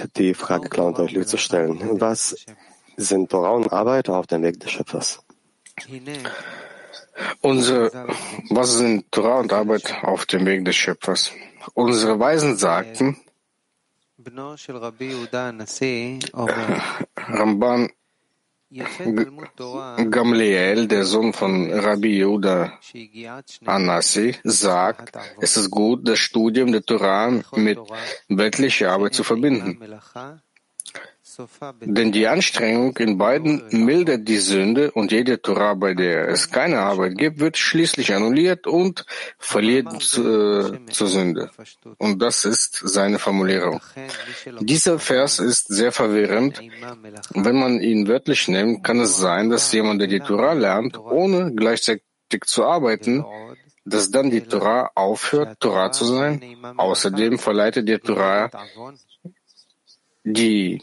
erlaubt, die Frage klar und deutlich zu stellen. Was sind Torah und Arbeit auf dem Weg des Schöpfers? Unsere, was sind Torah und Arbeit auf dem Weg des Schöpfers? Unsere Weisen sagten, Ramban Gamliel, der Sohn von Rabbi Yehuda Anassi, sagt, es ist gut, das Studium der Torah mit weltlicher Arbeit zu verbinden. Denn die Anstrengung in beiden mildert die Sünde und jede Torah, bei der es keine Arbeit gibt, wird schließlich annulliert und verliert zu, äh, zur Sünde. Und das ist seine Formulierung. Dieser Vers ist sehr verwirrend. Wenn man ihn wörtlich nimmt, kann es sein, dass jemand, der die Torah lernt, ohne gleichzeitig zu arbeiten, dass dann die Torah aufhört, Torah zu sein. Außerdem verleitet die Torah die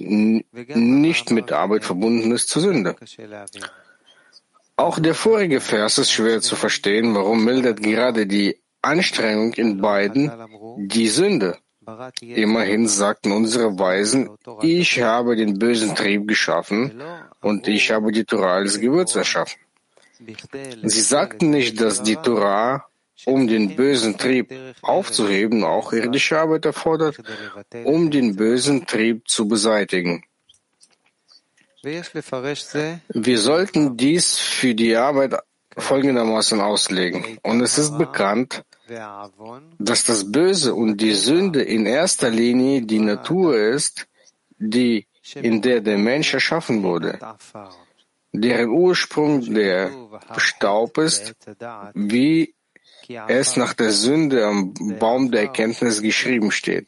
nicht mit Arbeit verbunden ist, zur Sünde. Auch der vorige Vers ist schwer zu verstehen, warum mildert gerade die Anstrengung in beiden die Sünde. Immerhin sagten unsere Weisen, ich habe den bösen Trieb geschaffen und ich habe die Torah als Gewürz erschaffen. Sie sagten nicht, dass die Torah um den bösen Trieb aufzuheben, auch irdische Arbeit erfordert, um den bösen Trieb zu beseitigen. Wir sollten dies für die Arbeit folgendermaßen auslegen. Und es ist bekannt, dass das Böse und die Sünde in erster Linie die Natur ist, die, in der der Mensch erschaffen wurde, deren Ursprung der Staub ist, wie es nach der Sünde am Baum der Erkenntnis geschrieben steht.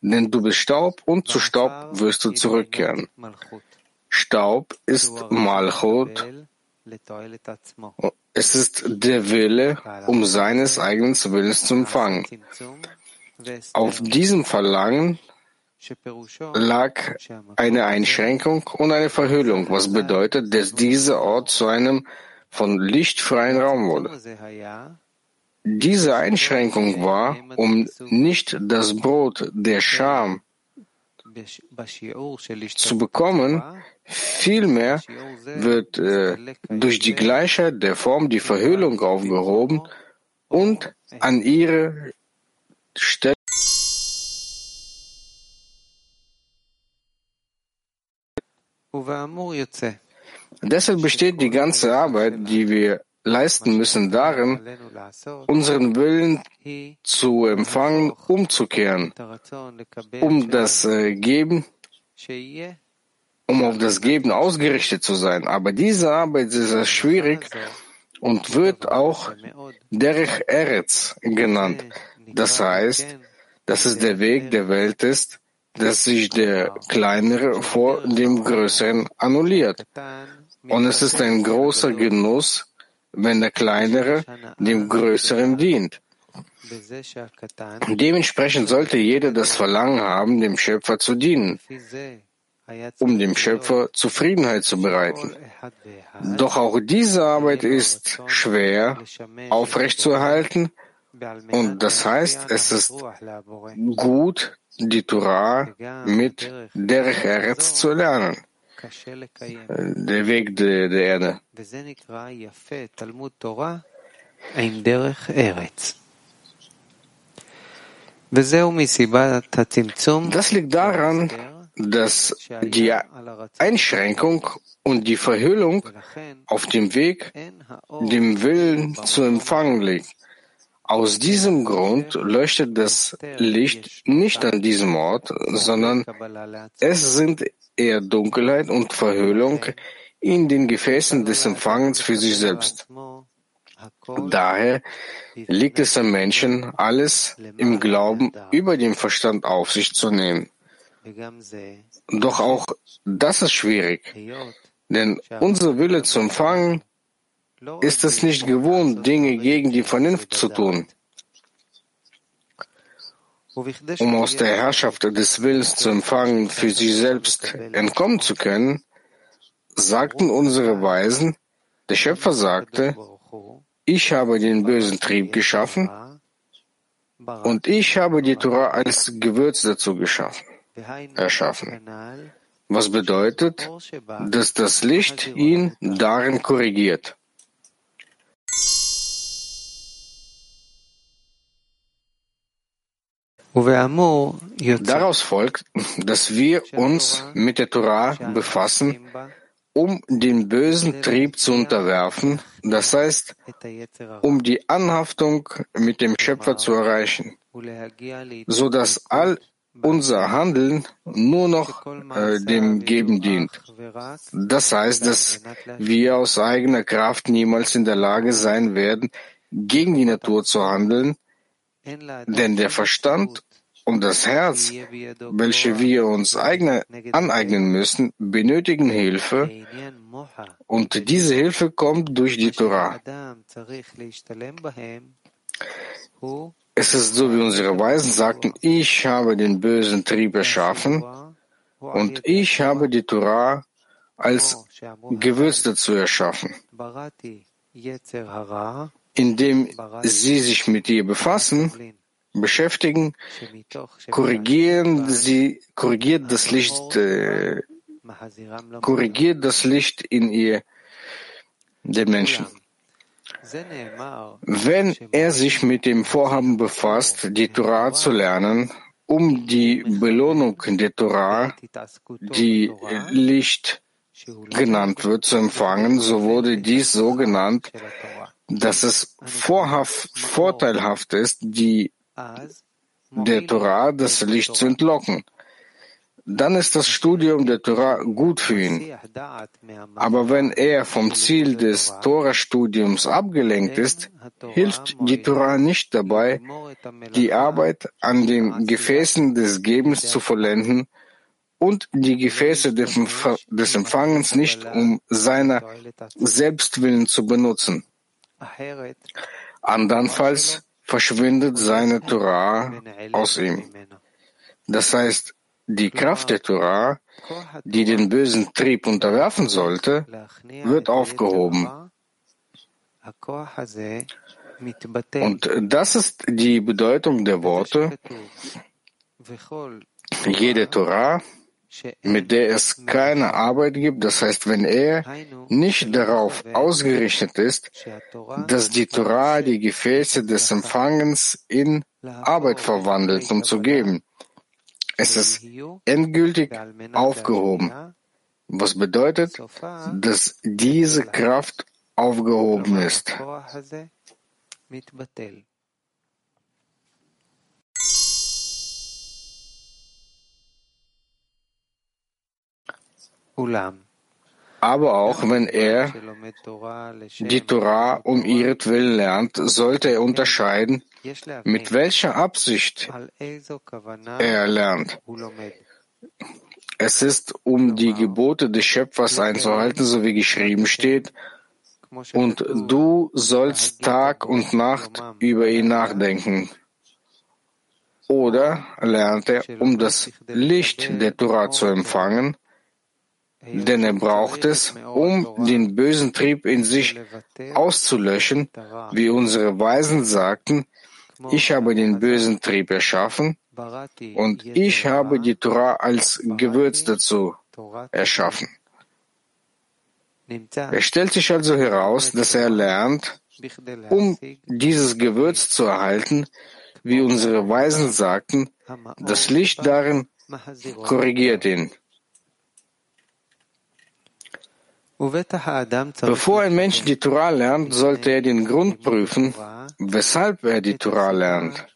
Denn du bist Staub und zu Staub wirst du zurückkehren. Staub ist Malchut. Es ist der Wille, um seines eigenen Willens zu empfangen. Auf diesem Verlangen lag eine Einschränkung und eine Verhüllung, was bedeutet, dass dieser Ort zu einem von lichtfreien Raum wurde. Diese Einschränkung war, um nicht das Brot der Scham zu bekommen, vielmehr wird äh, durch die Gleichheit der Form die Verhüllung aufgehoben und an ihre Stelle Deshalb besteht die ganze Arbeit, die wir leisten müssen darin, unseren Willen zu empfangen, umzukehren, um das äh, Geben, um auf das Geben ausgerichtet zu sein. Aber diese Arbeit ist sehr schwierig und wird auch Derech Eretz genannt. Das heißt, dass es der Weg der Welt ist, dass sich der Kleinere vor dem Größeren annulliert. Und es ist ein großer Genuss, wenn der Kleinere dem Größeren dient. Dementsprechend sollte jeder das Verlangen haben, dem Schöpfer zu dienen, um dem Schöpfer Zufriedenheit zu bereiten. Doch auch diese Arbeit ist schwer aufrechtzuerhalten und das heißt, es ist gut, die Torah mit Derech Eretz zu lernen der Weg der, der Erde. Das liegt daran, dass die Einschränkung und die Verhüllung auf dem Weg, dem Willen zu empfangen liegt. Aus diesem Grund leuchtet das Licht nicht an diesem Ort, sondern es sind eher Dunkelheit und Verhüllung in den Gefäßen des Empfangens für sich selbst. Daher liegt es am Menschen, alles im Glauben über den Verstand auf sich zu nehmen. Doch auch das ist schwierig, denn unser Wille zu empfangen ist es nicht gewohnt, Dinge gegen die Vernunft zu tun. Um aus der Herrschaft des Willens zu empfangen, für sich selbst entkommen zu können, sagten unsere Weisen, der Schöpfer sagte, ich habe den bösen Trieb geschaffen und ich habe die Torah als Gewürz dazu geschaffen. erschaffen. Was bedeutet, dass das Licht ihn darin korrigiert. Daraus folgt, dass wir uns mit der Torah befassen, um den bösen Trieb zu unterwerfen, das heißt, um die Anhaftung mit dem Schöpfer zu erreichen, so dass all unser Handeln nur noch äh, dem Geben dient. Das heißt, dass wir aus eigener Kraft niemals in der Lage sein werden, gegen die Natur zu handeln, denn der Verstand und das Herz, welche wir uns eigene, aneignen müssen, benötigen Hilfe und diese Hilfe kommt durch die Torah. Es ist so, wie unsere Weisen sagten, ich habe den bösen Trieb erschaffen und ich habe die Torah als Gewürz dazu erschaffen. Indem sie sich mit ihr befassen, beschäftigen, korrigieren sie, korrigiert das Licht, äh, korrigiert das Licht in ihr den Menschen. Wenn er sich mit dem Vorhaben befasst, die Torah zu lernen, um die Belohnung der Torah, die Licht genannt wird, zu empfangen, so wurde dies so genannt, dass es vorteilhaft ist, die der Torah das Licht zu entlocken. Dann ist das Studium der Torah gut für ihn. Aber wenn er vom Ziel des Torah-Studiums abgelenkt ist, hilft die Torah nicht dabei, die Arbeit an den Gefäßen des Gebens zu vollenden und die Gefäße des Empfangens nicht um seiner Selbstwillen zu benutzen. Andernfalls verschwindet seine Torah aus ihm. Das heißt, die Kraft der Torah, die den bösen Trieb unterwerfen sollte, wird aufgehoben. Und das ist die Bedeutung der Worte. Jede Torah, mit der es keine Arbeit gibt, das heißt, wenn er nicht darauf ausgerichtet ist, dass die Torah die Gefäße des Empfangens in Arbeit verwandelt, um zu geben. Es ist endgültig aufgehoben, was bedeutet, dass diese Kraft aufgehoben ist. Aber auch wenn er die Torah um ihretwillen lernt, sollte er unterscheiden, mit welcher Absicht er lernt. Es ist, um die Gebote des Schöpfers einzuhalten, so wie geschrieben steht, und du sollst Tag und Nacht über ihn nachdenken. Oder lernt er, um das Licht der Torah zu empfangen, denn er braucht es, um den bösen Trieb in sich auszulöschen, wie unsere Weisen sagten, ich habe den bösen Trieb erschaffen und ich habe die Torah als Gewürz dazu erschaffen. Es stellt sich also heraus, dass er lernt, um dieses Gewürz zu erhalten, wie unsere Weisen sagten, das Licht darin korrigiert ihn. Bevor ein Mensch die Torah lernt, sollte er den Grund prüfen, weshalb er die Torah lernt.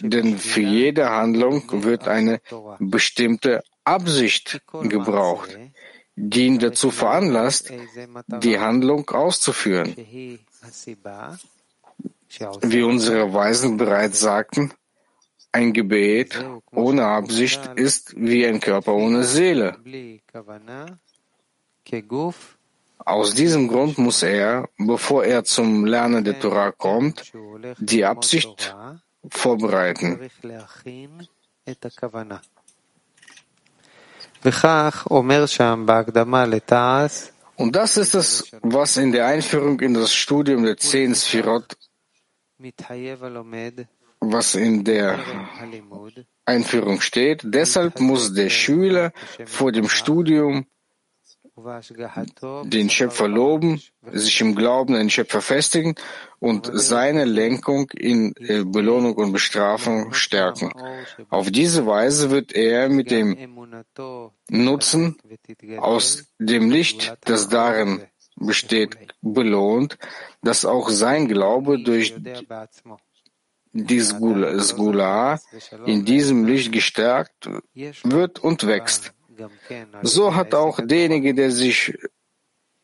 Denn für jede Handlung wird eine bestimmte Absicht gebraucht, die ihn dazu veranlasst, die Handlung auszuführen. Wie unsere Weisen bereits sagten, ein Gebet ohne Absicht ist wie ein Körper ohne Seele. Aus diesem Grund muss er, bevor er zum Lernen der Torah kommt, die Absicht vorbereiten. Und das ist es, was in der Einführung in das Studium der zehn Sphirot was in der Einführung steht. Deshalb muss der Schüler vor dem Studium den Schöpfer loben, sich im Glauben an den Schöpfer festigen und seine Lenkung in äh, Belohnung und Bestrafung stärken. Auf diese Weise wird er mit dem Nutzen aus dem Licht, das darin besteht, belohnt, dass auch sein Glaube durch die Sgula in diesem Licht gestärkt wird und wächst. So hat auch derjenige, der sich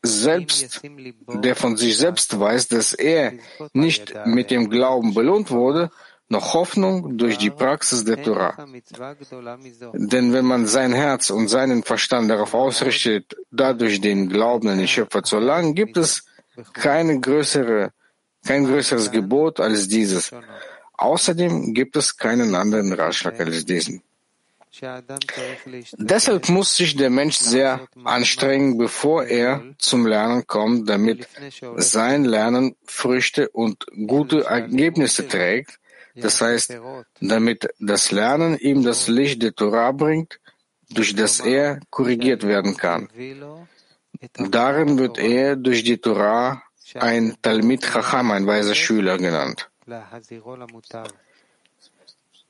selbst, der von sich selbst weiß, dass er nicht mit dem Glauben belohnt wurde, noch Hoffnung durch die Praxis der Torah. Denn wenn man sein Herz und seinen Verstand darauf ausrichtet, dadurch den Glauben an den Schöpfer zu erlangen, gibt es keine größere, kein größeres Gebot als dieses. Außerdem gibt es keinen anderen Ratschlag als diesen. Deshalb muss sich der Mensch sehr anstrengen, bevor er zum Lernen kommt, damit sein Lernen Früchte und gute Ergebnisse trägt. Das heißt, damit das Lernen ihm das Licht der Torah bringt, durch das er korrigiert werden kann. Darin wird er durch die Torah ein Talmid Chacham, ein weiser Schüler genannt.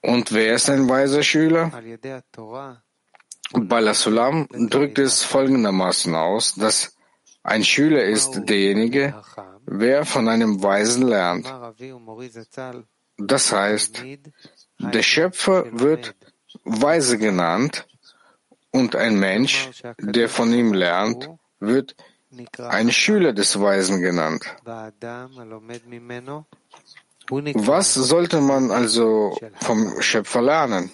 Und wer ist ein weiser Schüler? Balasulam drückt es folgendermaßen aus, dass ein Schüler ist derjenige, wer von einem Weisen lernt. Das heißt, der Schöpfer wird weise genannt und ein Mensch, der von ihm lernt, wird ein Schüler des Weisen genannt. Was sollte man also vom Schöpfer lernen?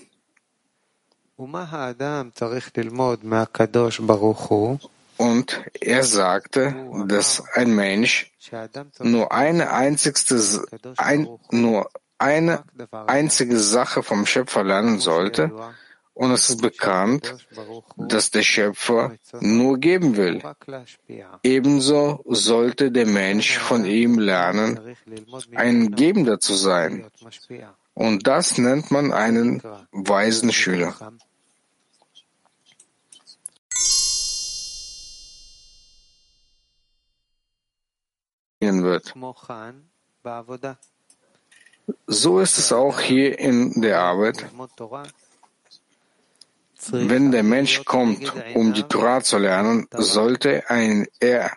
Und er sagte, dass ein Mensch nur eine einzigste, ein, nur eine einzige Sache vom Schöpfer lernen sollte, und es ist bekannt, dass der Schöpfer nur geben will. Ebenso sollte der Mensch von ihm lernen, ein Gebender zu sein. Und das nennt man einen weisen Schüler. wird. So ist es auch hier in der Arbeit. Wenn der Mensch kommt, um die Torah zu lernen, sollte ein, er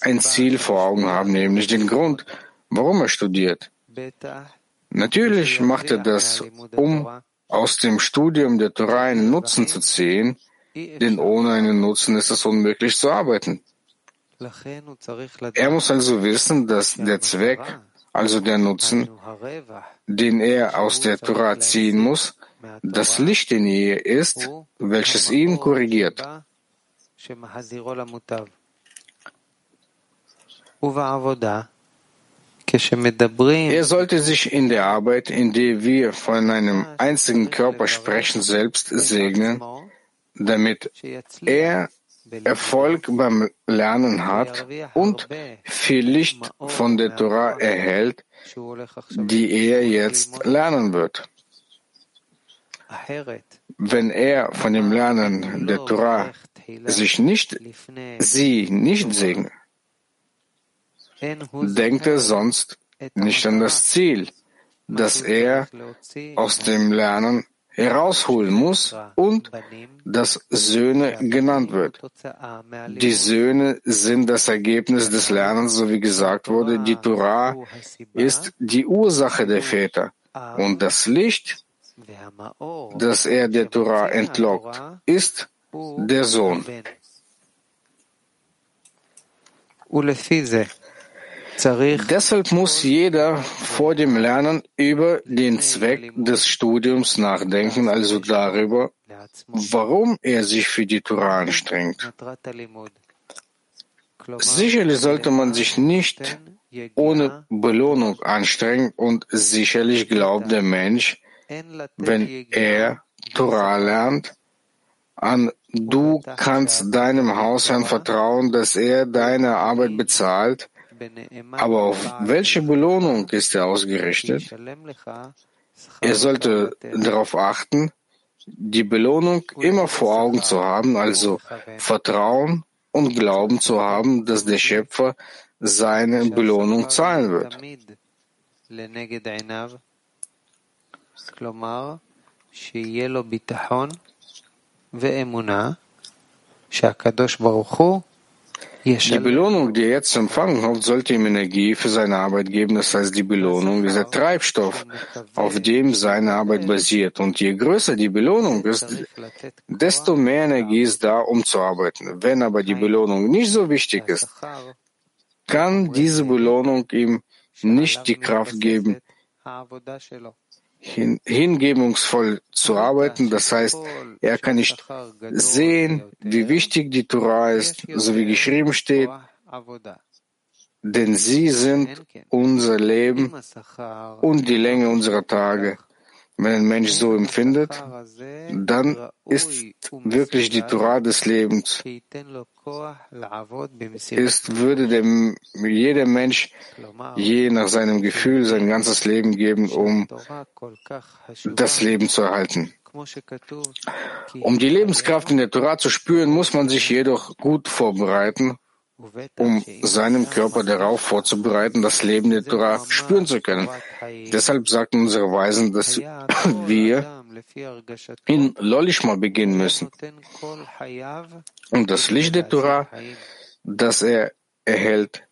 ein Ziel vor Augen haben, nämlich den Grund, warum er studiert. Natürlich macht er das, um aus dem Studium der Torah einen Nutzen zu ziehen, denn ohne einen Nutzen ist es unmöglich zu arbeiten. Er muss also wissen, dass der Zweck, also der Nutzen, den er aus der Torah ziehen muss, das Licht in ihr ist, welches ihn korrigiert. Er sollte sich in der Arbeit, in der wir von einem einzigen Körper sprechen, selbst segnen, damit er Erfolg beim Lernen hat und viel Licht von der Torah erhält, die er jetzt lernen wird. Wenn er von dem Lernen der Torah sich nicht, sie nicht segnet, denkt er sonst nicht an das Ziel, das er aus dem Lernen herausholen muss und das Söhne genannt wird. Die Söhne sind das Ergebnis des Lernens, so wie gesagt wurde. Die Torah ist die Ursache der Väter. Und das Licht das er der Torah entlockt, ist der Sohn. Deshalb muss jeder vor dem Lernen über den Zweck des Studiums nachdenken, also darüber, warum er sich für die Torah anstrengt. Sicherlich sollte man sich nicht ohne Belohnung anstrengen und sicherlich glaubt der Mensch, wenn er Torah lernt, an du kannst deinem Hausherrn vertrauen, dass er deine Arbeit bezahlt, aber auf welche Belohnung ist er ausgerichtet? Er sollte darauf achten, die Belohnung immer vor Augen zu haben, also Vertrauen und Glauben zu haben, dass der Schöpfer seine Belohnung zahlen wird. Die Belohnung, die er jetzt empfangen hat, sollte ihm Energie für seine Arbeit geben. Das heißt, die Belohnung ist der Treibstoff, auf dem seine Arbeit basiert. Und je größer die Belohnung ist, desto mehr Energie ist da, um zu arbeiten. Wenn aber die Belohnung nicht so wichtig ist, kann diese Belohnung ihm nicht die Kraft geben, hin, hingebungsvoll zu arbeiten. Das heißt, er kann nicht sehen, wie wichtig die Torah ist, so wie geschrieben steht, denn sie sind unser Leben und die Länge unserer Tage. Wenn ein Mensch so empfindet, dann ist wirklich die Torah des Lebens. Ist, würde dem, jeder Mensch je nach seinem Gefühl sein ganzes Leben geben, um das Leben zu erhalten. Um die Lebenskraft in der Torah zu spüren, muss man sich jedoch gut vorbereiten um seinem Körper darauf vorzubereiten, das Leben der Torah spüren zu können. Deshalb sagten unsere Weisen, dass wir in Lolishma beginnen müssen. Und das Licht der Torah, das er erhält,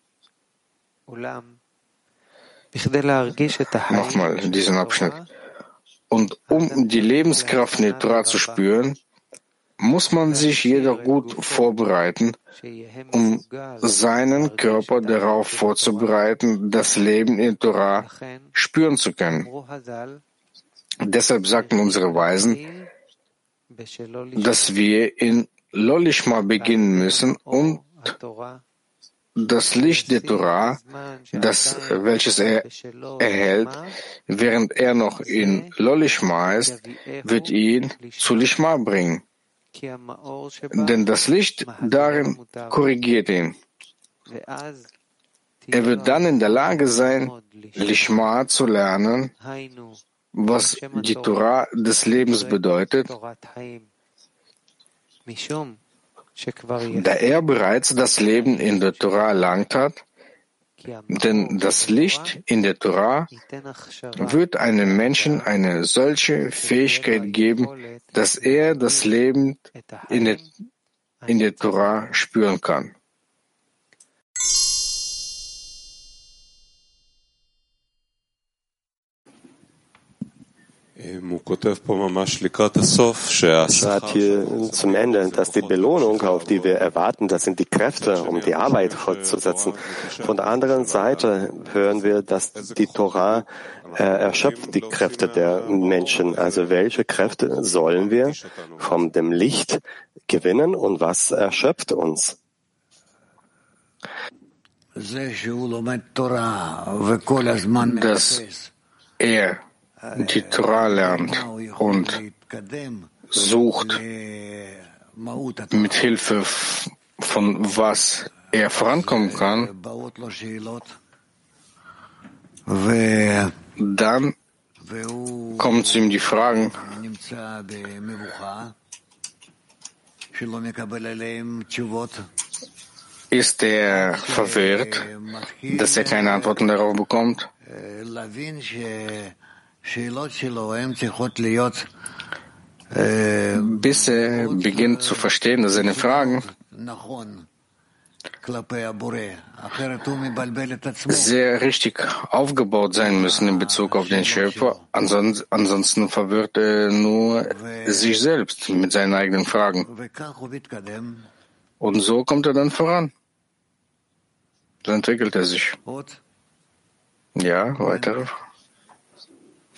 nochmal diesen Abschnitt. Und um die Lebenskraft der Torah zu spüren, muss man sich jedoch gut vorbereiten, um seinen Körper darauf vorzubereiten, das Leben in Torah spüren zu können. Deshalb sagten unsere Weisen, dass wir in Lolishma beginnen müssen und das Licht der Torah, das, welches er erhält, während er noch in Lolishma ist, wird ihn zu Lishma bringen. Denn das Licht darin korrigiert ihn. Er wird dann in der Lage sein, Lishma zu lernen, was die Torah des Lebens bedeutet, da er bereits das Leben in der Torah erlangt hat, denn das Licht in der Torah wird einem Menschen eine solche Fähigkeit geben, dass er das Leben in der, in der Torah spüren kann. Er schreibt hier zum Ende, dass die Belohnung, auf die wir erwarten, das sind die Kräfte, um die Arbeit fortzusetzen. Von der anderen Seite hören wir, dass die Torah äh, erschöpft die Kräfte der Menschen. Also welche Kräfte sollen wir von dem Licht gewinnen und was erschöpft uns? Dass er die Torah lernt und sucht mit Hilfe von was er vorankommen kann, dann kommen zu ihm die Fragen, ist er verwirrt, dass er keine Antworten darauf bekommt? Bis er beginnt zu verstehen, dass seine Fragen sehr richtig aufgebaut sein müssen in Bezug auf den Schöpfer. Ansonsten verwirrt er nur sich selbst mit seinen eigenen Fragen. Und so kommt er dann voran. So entwickelt er sich. Ja, weitere Fragen.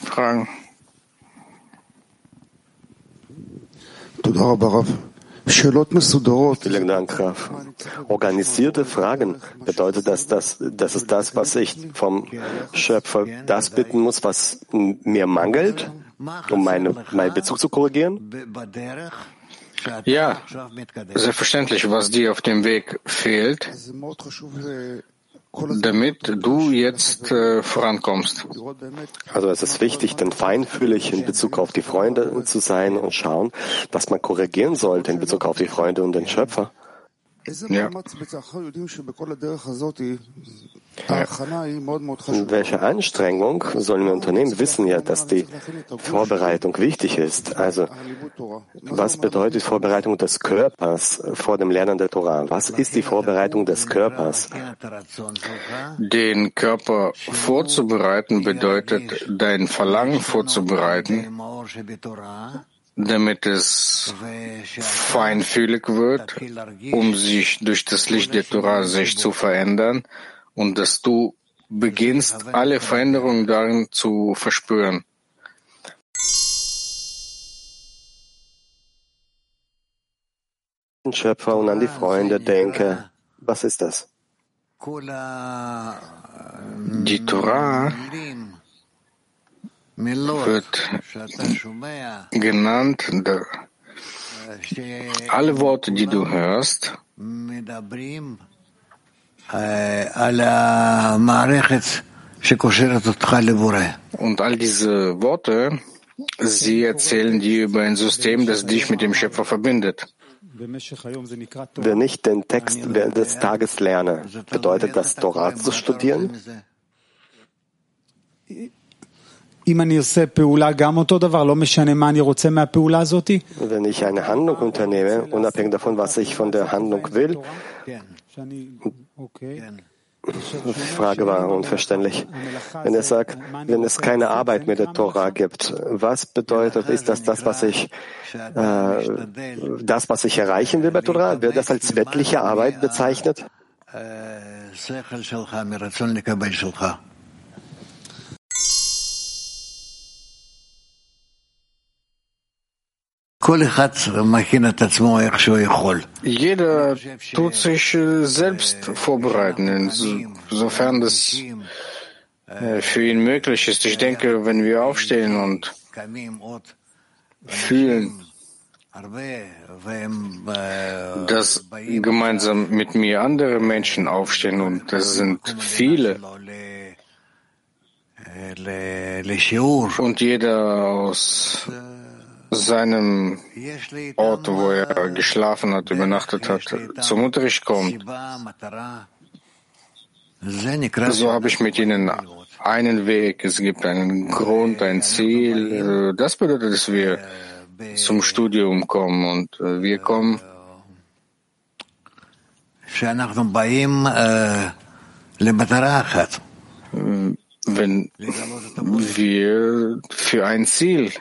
Fragen. Vielen Dank, Raf. Organisierte Fragen bedeutet, dass das, das ist das, was ich vom Schöpfer das bitten muss, was mir mangelt, um meine, meinen Bezug zu korrigieren? Ja, selbstverständlich, was dir auf dem Weg fehlt. Damit du jetzt äh, vorankommst. Also es ist wichtig, denn feinfühlig in Bezug auf die Freunde zu sein und schauen, was man korrigieren sollte in Bezug auf die Freunde und den Schöpfer. Ja. Welche Anstrengung sollen wir unternehmen? Wir wissen ja, dass die Vorbereitung wichtig ist. Also, was bedeutet Vorbereitung des Körpers vor dem Lernen der Torah? Was ist die Vorbereitung des Körpers? Den Körper vorzubereiten bedeutet, dein Verlangen vorzubereiten, damit es feinfühlig wird, um sich durch das Licht der Torah sich zu verändern und dass du beginnst, alle Veränderungen darin zu verspüren. Schöpfer und an die Freunde denke. Was ist das? Die Torah wird genannt, alle Worte, die du hörst, und all diese Worte, sie erzählen dir über ein System, das dich mit dem Schöpfer verbindet. Wenn ich den Text während des Tages lerne, bedeutet das Torah zu studieren? Wenn ich eine Handlung unternehme, unabhängig davon, was ich von der Handlung will, Frage war unverständlich. Wenn er sagt, wenn es keine Arbeit mit der Tora gibt, was bedeutet, ist das das, was ich, äh, das, was ich erreichen will bei Tora? Wird das als weltliche Arbeit bezeichnet? Jeder tut sich äh, selbst vorbereiten, insofern das äh, für ihn möglich ist. Ich denke, wenn wir aufstehen und fühlen, dass gemeinsam mit mir andere Menschen aufstehen und das sind viele. Und jeder aus seinem Ort, wo er geschlafen hat, übernachtet hat, zum Unterricht kommt. So habe ich mit ihnen einen Weg, es gibt einen Grund, ein Ziel. Das bedeutet, dass wir zum Studium kommen und wir kommen wenn wir für ein Ziel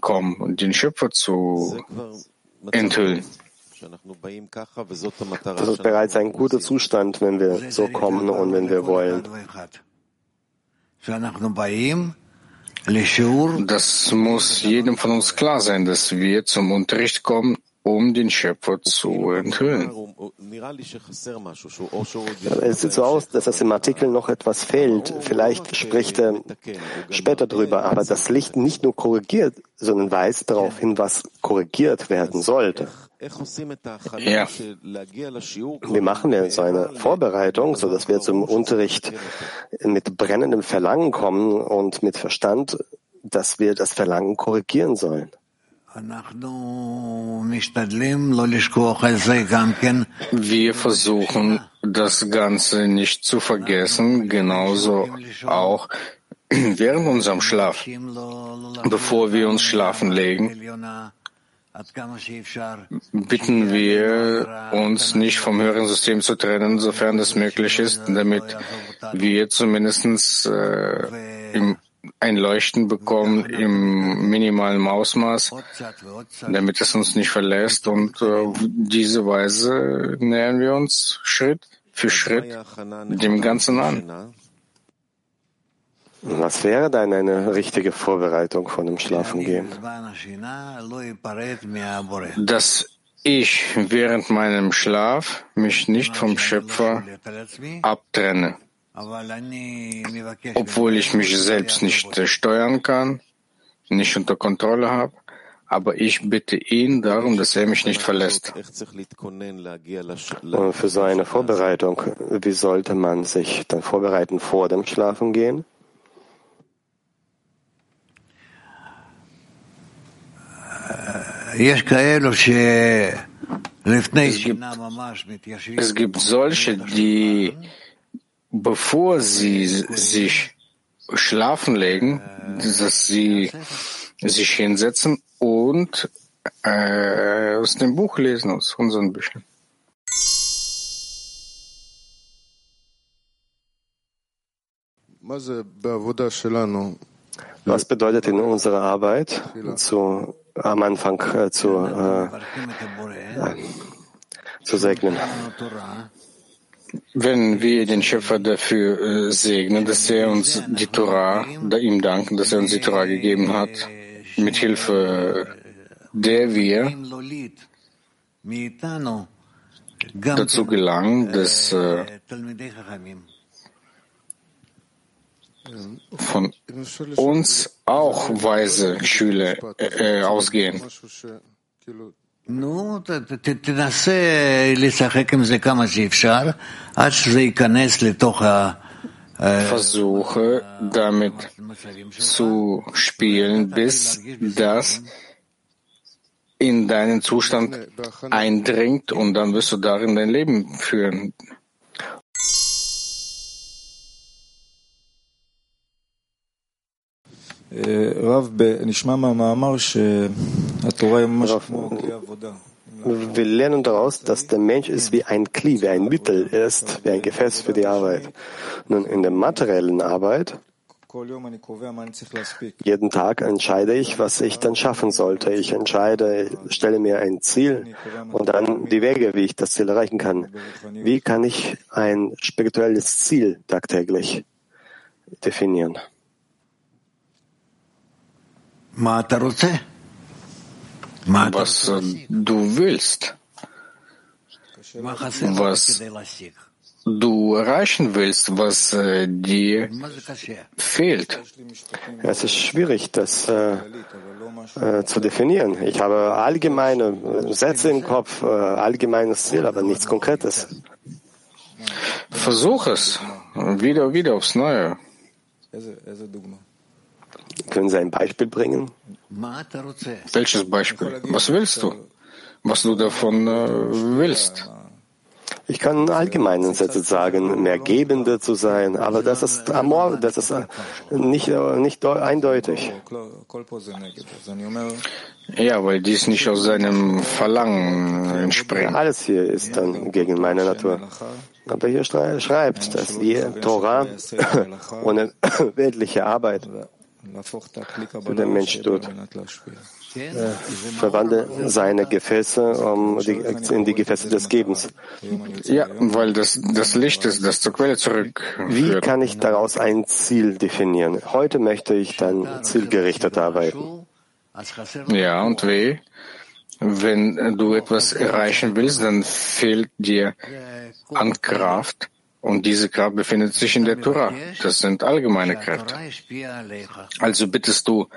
kommen und den Schöpfer zu enthüllen. Das ist bereits ein guter Zustand, wenn wir so kommen und wenn wir wollen. Das muss jedem von uns klar sein, dass wir zum Unterricht kommen, um den Schöpfer zu enthüllen. Es sieht so aus, dass es im Artikel noch etwas fehlt. Vielleicht spricht er später drüber, aber das Licht nicht nur korrigiert, sondern weist darauf hin, was korrigiert werden sollte. Ja. Wie machen wir so eine Vorbereitung, so dass wir zum Unterricht mit brennendem Verlangen kommen und mit Verstand, dass wir das Verlangen korrigieren sollen? Wir versuchen, das Ganze nicht zu vergessen, genauso auch während unserem Schlaf. Bevor wir uns schlafen legen, bitten wir uns nicht vom höheren System zu trennen, sofern es möglich ist, damit wir zumindest äh, im ein Leuchten bekommen im minimalen Ausmaß, damit es uns nicht verlässt. Und äh, diese Weise nähern wir uns Schritt für Schritt dem Ganzen an. Was wäre dann eine richtige Vorbereitung von dem Schlafengehen? Dass ich während meinem Schlaf mich nicht vom Schöpfer abtrenne obwohl ich mich selbst nicht steuern kann, nicht unter Kontrolle habe. aber ich bitte ihn darum, dass er mich nicht verlässt. Und für so eine Vorbereitung, wie sollte man sich dann vorbereiten vor dem Schlafengehen? Es gibt, es gibt solche, die, bevor sie sich schlafen legen, dass sie sich hinsetzen und äh, aus dem Buch lesen, aus unseren Büchern. Was bedeutet in unserer Arbeit zu, am Anfang äh, zu, äh, äh, zu segnen? Wenn wir den Schöpfer dafür äh, segnen, dass er uns die Torah, ihm danken, dass er uns die Torah gegeben hat, mit Hilfe der wir dazu gelangen, dass äh, von uns auch weise Schüler äh, ausgehen. Versuche damit zu spielen, bis das in deinen Zustand eindringt und dann wirst du darin dein Leben führen. Rav, wir lernen daraus, dass der Mensch ist wie ein Kli, wie ein Mittel ist, wie ein Gefäß für die Arbeit. Nun, in der materiellen Arbeit, jeden Tag entscheide ich, was ich dann schaffen sollte. Ich entscheide, stelle mir ein Ziel und dann die Wege, wie ich das Ziel erreichen kann. Wie kann ich ein spirituelles Ziel tagtäglich definieren? Was äh, du willst, was du erreichen willst, was äh, dir fehlt. Es ist schwierig, das äh, äh, zu definieren. Ich habe allgemeine Sätze im Kopf, äh, allgemeines Ziel, aber nichts Konkretes. Versuch es wieder und wieder aufs Neue. Können Sie ein Beispiel bringen? Welches Beispiel? Was willst du? Was du davon äh, willst? Ich kann allgemeinen Sätze sagen, mehr Gebende zu sein, aber das ist amor, das ist äh, nicht, äh, nicht eindeutig. Ja, weil dies nicht aus seinem Verlangen entspringt. Alles hier ist dann gegen meine Natur. Aber hier schreibt, dass die Torah ohne weltliche Arbeit der Mensch tut. Äh, verwandle seine Gefäße um die, in die Gefäße des Gebens. Ja, weil das, das Licht ist, das zur Quelle zurück. Wie kann ich daraus ein Ziel definieren? Heute möchte ich dann zielgerichtet arbeiten. Ja, und wie? Wenn du etwas erreichen willst, dann fehlt dir an Kraft und diese Kraft befindet sich in der Torah. Das sind allgemeine Kräfte. Also bittest du,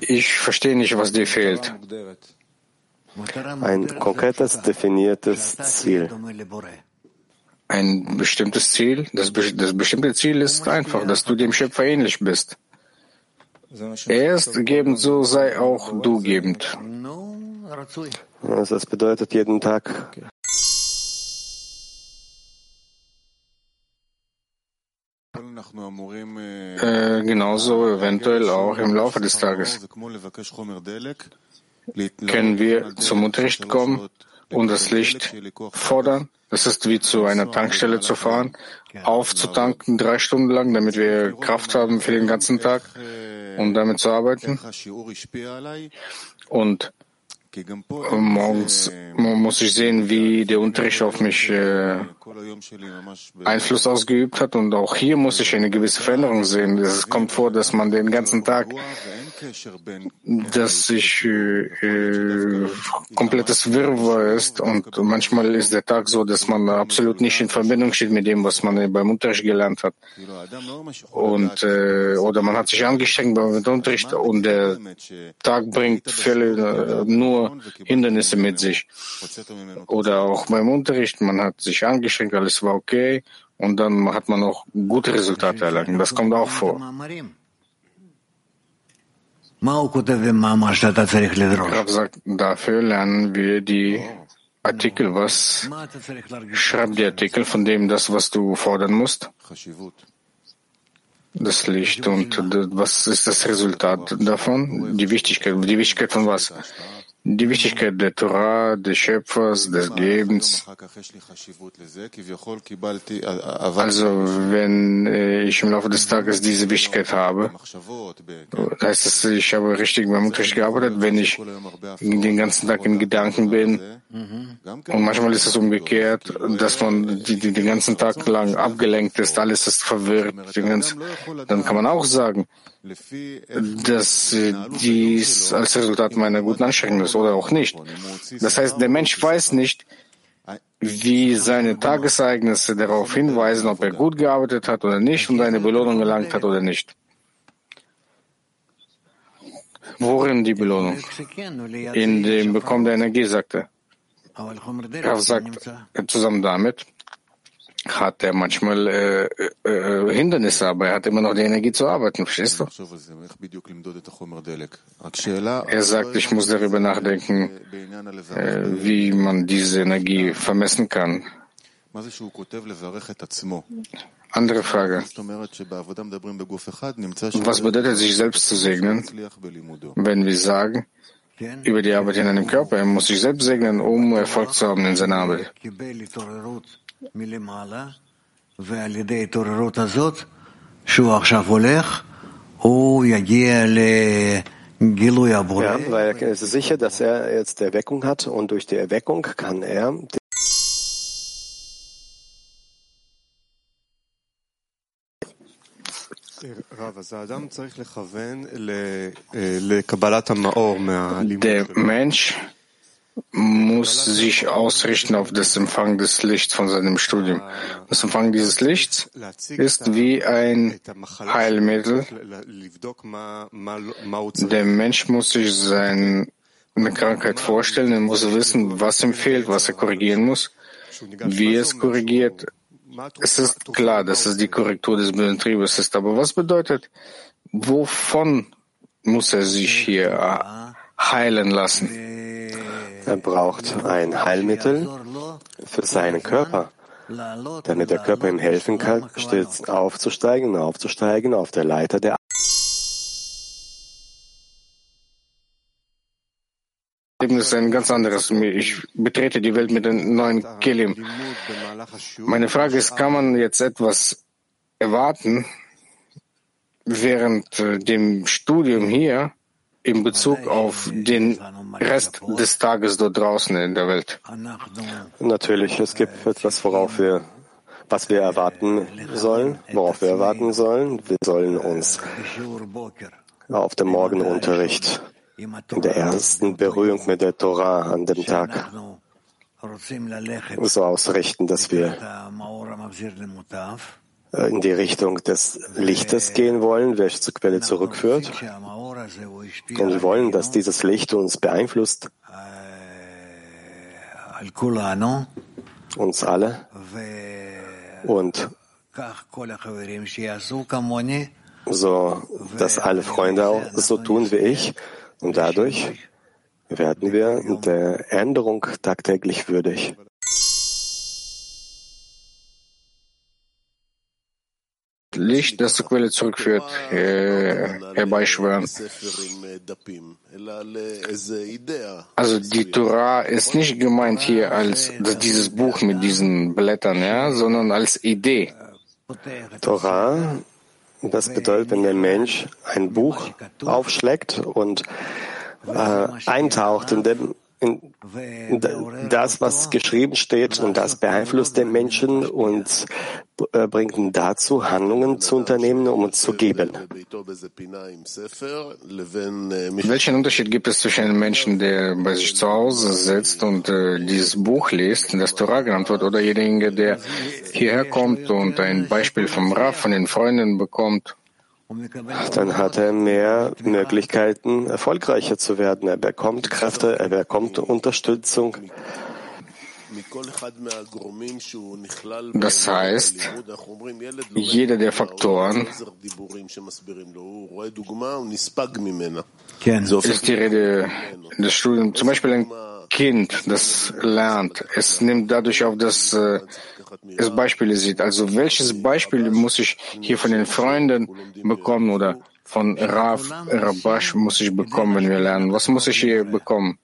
ich verstehe nicht, was dir fehlt. Ein konkretes, definiertes Ziel. Ein bestimmtes Ziel? Das, das bestimmte Ziel ist einfach, dass du dem Schöpfer ähnlich bist. Er ist gebend, so sei auch du gebend. Also das bedeutet jeden Tag. Äh, genauso eventuell auch im Laufe des Tages. Können wir zum Unterricht kommen und das Licht fordern? Das ist wie zu einer Tankstelle zu fahren, aufzutanken drei Stunden lang, damit wir Kraft haben für den ganzen Tag um damit zu arbeiten. Und Morgens muss ich sehen, wie der Unterricht auf mich äh, Einfluss ausgeübt hat. Und auch hier muss ich eine gewisse Veränderung sehen. Es kommt vor, dass man den ganzen Tag, dass sich äh, äh, komplettes Wirrwarr ist. Und manchmal ist der Tag so, dass man absolut nicht in Verbindung steht mit dem, was man beim Unterricht gelernt hat. Und, äh, oder man hat sich angestrengt beim Unterricht und der Tag bringt Fälle, äh, nur Hindernisse mit sich. Oder auch beim Unterricht, man hat sich angestrengt, alles war okay und dann hat man auch gute Resultate erlangt. Das kommt auch vor. Sagt, dafür lernen wir die Artikel. Was schreibt die Artikel von dem, das, was du fordern musst? Das Licht und was ist das Resultat davon? Die Wichtigkeit. Die Wichtigkeit von was? Die Wichtigkeit der Torah, des Schöpfers, des Gebens. Also wenn äh, ich im Laufe des Tages diese Wichtigkeit habe, heißt das, ich habe richtig beim Unterricht gearbeitet, wenn ich den ganzen Tag in Gedanken bin. Und manchmal ist es umgekehrt, dass man die, die, den ganzen Tag lang abgelenkt ist, alles ist verwirrt. Dann kann man auch sagen, dass dies als Resultat meiner guten Anstrengung ist oder auch nicht. Das heißt, der Mensch weiß nicht, wie seine Tagesereignisse darauf hinweisen, ob er gut gearbeitet hat oder nicht und eine Belohnung erlangt hat oder nicht. Worin die Belohnung? In dem Bekommen der Energie, sagte er. sagt zusammen damit, hat er manchmal äh, äh, Hindernisse, aber er hat immer noch die Energie zu arbeiten, verstehst du? Er sagt, ich muss darüber nachdenken, äh, wie man diese Energie vermessen kann. Andere Frage. Was bedeutet sich selbst zu segnen, wenn wir sagen, über die Arbeit in einem Körper, er muss sich selbst segnen, um Erfolg zu haben in seiner Arbeit? Ja, weil er ist sicher, dass er jetzt Erweckung hat und durch die Erweckung kann er Der Mensch muss sich ausrichten auf das Empfang des Lichts von seinem Studium. Das Empfang dieses Lichts ist wie ein Heilmittel. Der Mensch muss sich seine Krankheit vorstellen, er muss wissen, was ihm fehlt, was er korrigieren muss, wie es korrigiert. Es ist klar, dass es die Korrektur des bösen Triebes ist, aber was bedeutet, wovon muss er sich hier heilen lassen? Er braucht ein Heilmittel für seinen Körper, damit der Körper ihm helfen kann, stets aufzusteigen, aufzusteigen auf der Leiter der Leben ist ein ganz anderes. Ich betrete die Welt mit einem neuen Kelim. Meine Frage ist, kann man jetzt etwas erwarten während äh, dem Studium hier, in Bezug auf den Rest des Tages dort draußen in der Welt? Natürlich, es gibt etwas, worauf wir, was wir erwarten sollen, worauf wir erwarten sollen. Wir sollen uns auf dem Morgenunterricht in der ersten Berührung mit der Torah an dem Tag so ausrichten, dass wir äh, in die Richtung des Lichtes gehen wollen, welches zur Quelle zurückführt. Und wir wollen, dass dieses Licht uns beeinflusst, uns alle, und so, dass alle Freunde auch so tun wie ich, und dadurch werden wir der Änderung tagtäglich würdig. Licht, das zur Quelle zurückführt, herbeischwören. Also die Torah ist nicht gemeint hier als dieses Buch mit diesen Blättern, ja, sondern als Idee. Torah, das bedeutet, wenn der Mensch ein Buch aufschlägt und äh, eintaucht in dem das, was geschrieben steht, und das beeinflusst den Menschen und äh, bringt ihn dazu, Handlungen zu unternehmen, um uns zu geben. Welchen Unterschied gibt es zwischen einem Menschen, der bei sich zu Hause sitzt und äh, dieses Buch liest, das Torah genannt wird, oder derjenige, der hierher kommt und ein Beispiel vom Raff von den Freunden bekommt? Dann hat er mehr Möglichkeiten, erfolgreicher zu werden. Er bekommt Kräfte, er bekommt Unterstützung. Das heißt, jeder der Faktoren ist die Rede des Studiums. Zum Beispiel ein Kind, das lernt, es nimmt dadurch auf, dass äh, es Beispiele sieht. Also welches Beispiel muss ich hier von den Freunden bekommen oder von Rav Rabash muss ich bekommen, wenn wir lernen? Was muss ich hier bekommen?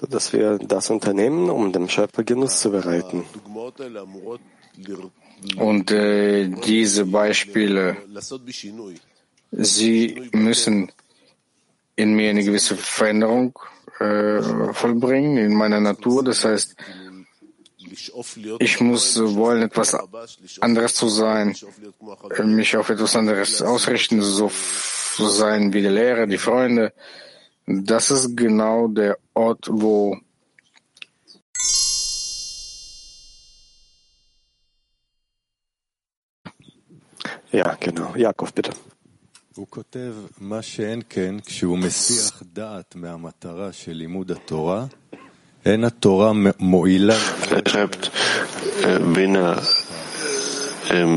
So dass wir das unternehmen, um dem Schöpfer Genuss zu bereiten. Und äh, diese Beispiele, sie müssen in mir eine gewisse Veränderung äh, vollbringen in meiner Natur. Das heißt, ich muss wollen, etwas anderes zu sein, mich auf etwas anderes ausrichten, so, so sein wie die Lehrer, die Freunde. Das ist genau der Ort, wo Ja, genau. Jakob, bitte. Er schreibt, wenn er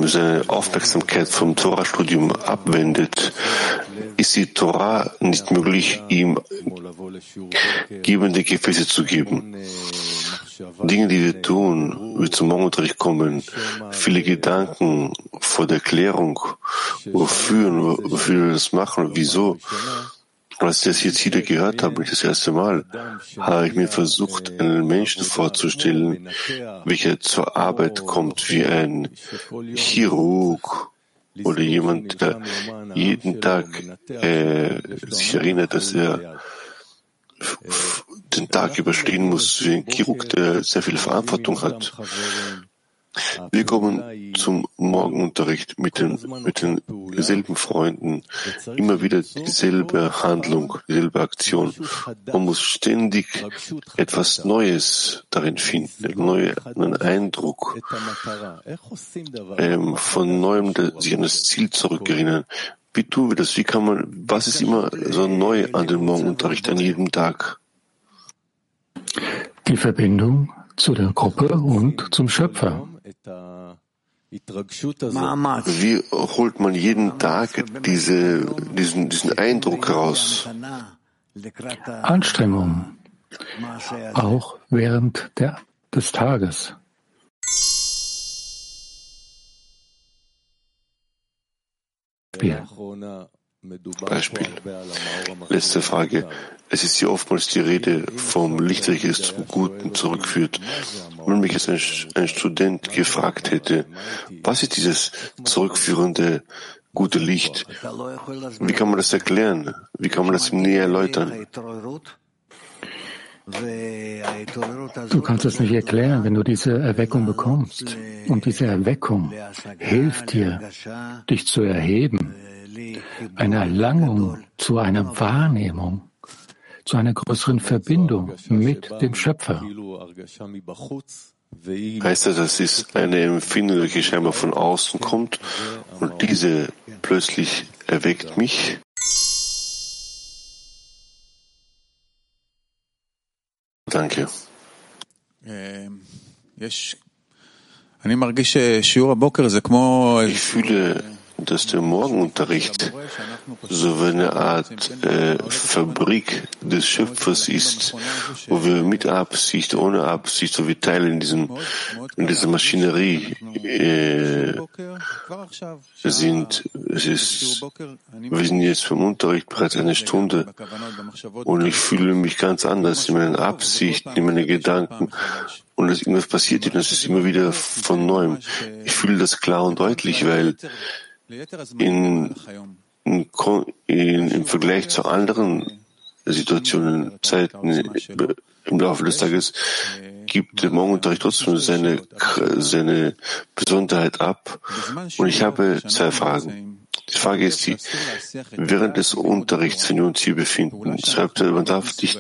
seine Aufmerksamkeit vom Torah-Studium abwendet, ist die Torah nicht möglich, ihm gebende Gefäße zu geben. Dinge, die wir tun, wie zum Morgenunterricht kommen, viele Gedanken vor der Klärung, wofür, wofür wir das machen, wieso, als ich das jetzt wieder gehört habe, das erste Mal, habe ich mir versucht, einen Menschen vorzustellen, welcher zur Arbeit kommt wie ein Chirurg oder jemand, der jeden Tag äh, sich erinnert, dass er den Tag überstehen muss, wie ein Chirurg, der sehr viel Verantwortung hat. Wir kommen zum Morgenunterricht mit den, mit denselben Freunden, immer wieder dieselbe Handlung, dieselbe Aktion. Man muss ständig etwas Neues darin finden, einen neuen Eindruck, ähm, von neuem sich an das Ziel zurückerinnern. Wie tun wir das? Wie kann man, was ist immer so neu an dem Morgenunterricht, an jedem Tag? Die Verbindung zu der Gruppe und zum Schöpfer. Wie holt man jeden Tag diese, diesen, diesen Eindruck raus? Anstrengung, auch während der, des Tages. Beispiel. Letzte Frage. Es ist hier oftmals die Rede vom Licht, welches zum Guten zurückführt. Wenn mich jetzt ein, ein Student gefragt hätte, was ist dieses zurückführende gute Licht? Wie kann man das erklären? Wie kann man das näher erläutern? Du kannst es nicht erklären, wenn du diese Erweckung bekommst. Und diese Erweckung hilft dir, dich zu erheben, eine Erlangung zu einer Wahrnehmung, zu einer größeren Verbindung mit dem Schöpfer. Heißt das, das ist eine Empfindung, die scheinbar von außen kommt und diese plötzlich erweckt mich? Danke. Ich fühle, dass der Morgenunterricht so eine Art äh, Fabrik des Schöpfers ist, wo wir mit Absicht, ohne Absicht, so wie Teile in, diesem, in dieser Maschinerie äh, sind. Es ist, wir sind jetzt vom Unterricht bereits eine Stunde und ich fühle mich ganz anders in meinen Absichten, in meinen Gedanken und dass irgendwas passiert und das ist immer wieder von neuem. Ich fühle das klar und deutlich, weil in, in, im Vergleich zu anderen Situationen, Zeiten im Laufe des Tages gibt der Morgenunterricht trotzdem seine, seine Besonderheit ab. Und ich habe zwei Fragen. Die Frage ist die, während des Unterrichts, wenn wir uns hier befinden, schreibt er, man darf nicht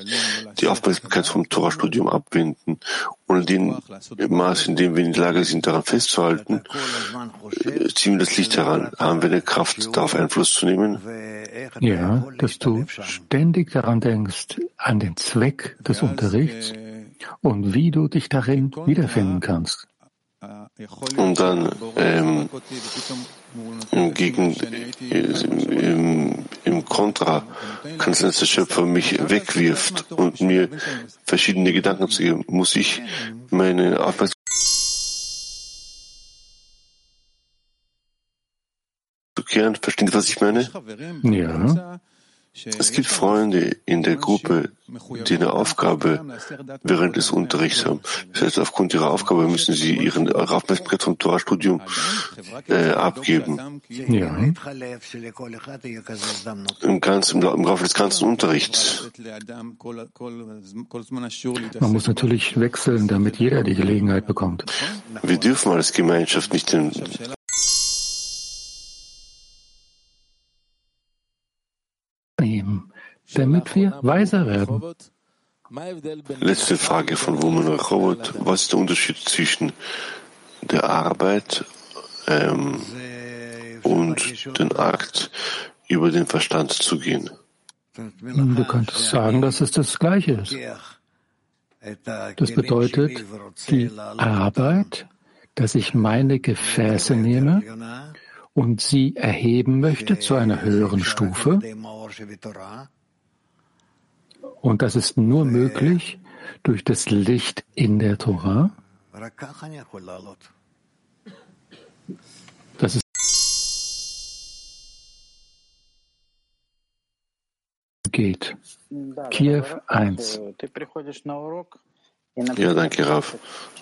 die Aufmerksamkeit vom Torahstudium abwenden und in dem Maß, in dem wir in der Lage sind, daran festzuhalten, ziehen wir das Licht heran. Haben wir eine Kraft, darauf Einfluss zu nehmen? Ja, dass du ständig daran denkst, an den Zweck des Unterrichts und wie du dich darin wiederfinden kannst. Und dann ähm, gegen, im, im Kontra kann sein, dass der Schöpfer mich wegwirft und mir verschiedene Gedanken zu geben. Muss ich meine Aufmerksamkeit zu kehren? Verstehen Sie, was ich meine? Ja. Es gibt Freunde in der Gruppe, die eine Aufgabe während des Unterrichts haben. Das heißt, aufgrund ihrer Aufgabe müssen sie ihren, ihre Aufmerksamkeit vom Torah-Studium äh, abgeben. Ja. Im, ganzen, Im Laufe des ganzen Unterrichts. Man muss natürlich wechseln, damit jeder die Gelegenheit bekommt. Wir dürfen als Gemeinschaft nicht den damit wir weiser werden. Letzte Frage von Woman Rechowot. Was ist der Unterschied zwischen der Arbeit ähm, und dem Akt, über den Verstand zu gehen? Du könntest sagen, dass es das Gleiche ist. Das bedeutet die Arbeit, dass ich meine Gefäße nehme und sie erheben möchte zu einer höheren Stufe. Und das ist nur möglich durch das Licht in der Torah. Das ist geht. Kiew 1. Ja, danke, Raf.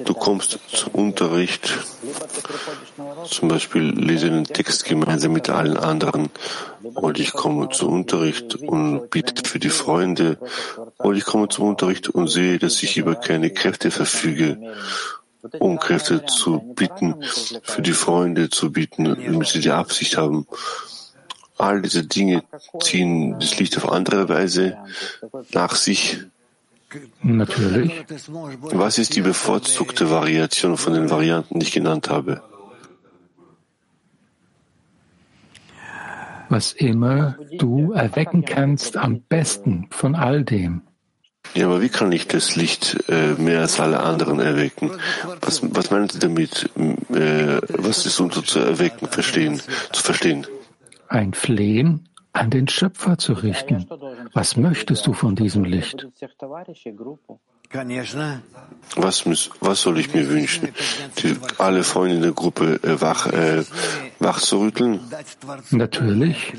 Du kommst zum Unterricht, zum Beispiel lese den Text gemeinsam mit allen anderen, oder ich komme zum Unterricht und biete für die Freunde, oder ich komme zum Unterricht und sehe, dass ich über keine Kräfte verfüge, um Kräfte zu bieten, für die Freunde zu bieten, damit sie die Absicht haben. All diese Dinge ziehen das Licht auf andere Weise nach sich Natürlich. Was ist die bevorzugte Variation von den Varianten, die ich genannt habe? Was immer du erwecken kannst, am besten von all dem. Ja, aber wie kann ich das Licht äh, mehr als alle anderen erwecken? Was, was meinen Sie damit? Äh, was ist unter zu erwecken, verstehen, zu verstehen? Ein Flehen an den Schöpfer zu richten. Was möchtest du von diesem Licht? Was, muss, was soll ich mir wünschen? Die, alle Freunde in der Gruppe äh, wach, äh, wach zu rütteln? Natürlich.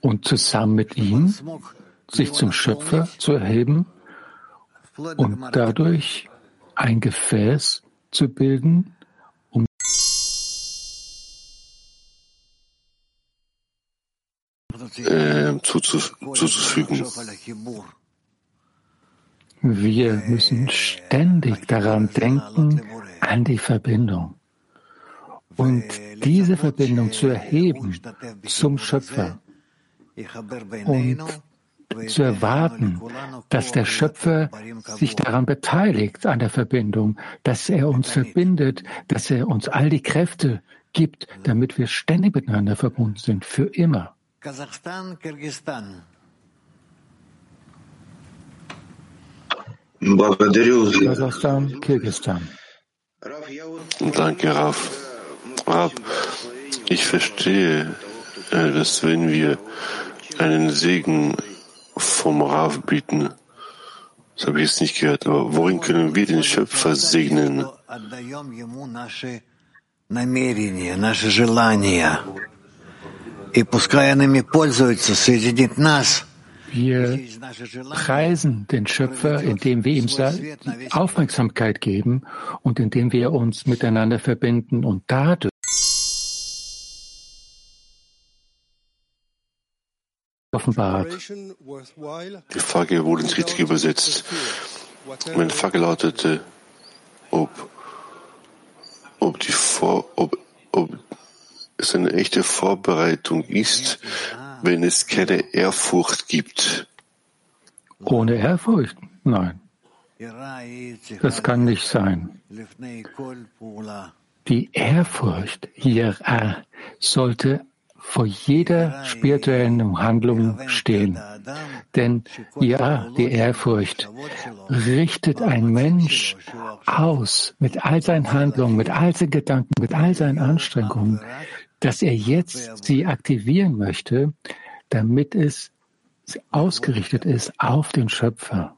Und zusammen mit ihm sich zum Schöpfer zu erheben und dadurch ein Gefäß zu bilden, äh, zuzufügen. Wir müssen ständig daran denken, an die Verbindung. Und diese Verbindung zu erheben zum Schöpfer und zu erwarten, dass der Schöpfer sich daran beteiligt, an der Verbindung, dass er uns verbindet, dass er uns all die Kräfte gibt, damit wir ständig miteinander verbunden sind, für immer. Kasachstan, Kirgistan. Kasachstan, Kirgistan. Danke, Raf. Raf, ich verstehe, äh, dass wenn wir einen Segen vom Rav bieten, das habe ich jetzt nicht gehört, aber worin können wir den Schöpfer segnen? Wir preisen den Schöpfer, indem wir ihm Aufmerksamkeit geben und indem wir uns miteinander verbinden und dadurch offenbart. Die Frage wurde nicht richtig übersetzt. Meine Frage lautete, ob, ob, die Vor, ob, ob es eine echte Vorbereitung ist, wenn es keine Ehrfurcht gibt. Ohne Ehrfurcht? Nein. Das kann nicht sein. Die Ehrfurcht, Yirah, sollte vor jeder spirituellen Handlung stehen. Denn ja, die Ehrfurcht richtet ein Mensch aus mit all seinen Handlungen, mit all seinen Gedanken, mit all seinen Anstrengungen, dass er jetzt sie aktivieren möchte, damit es ausgerichtet ist auf den Schöpfer.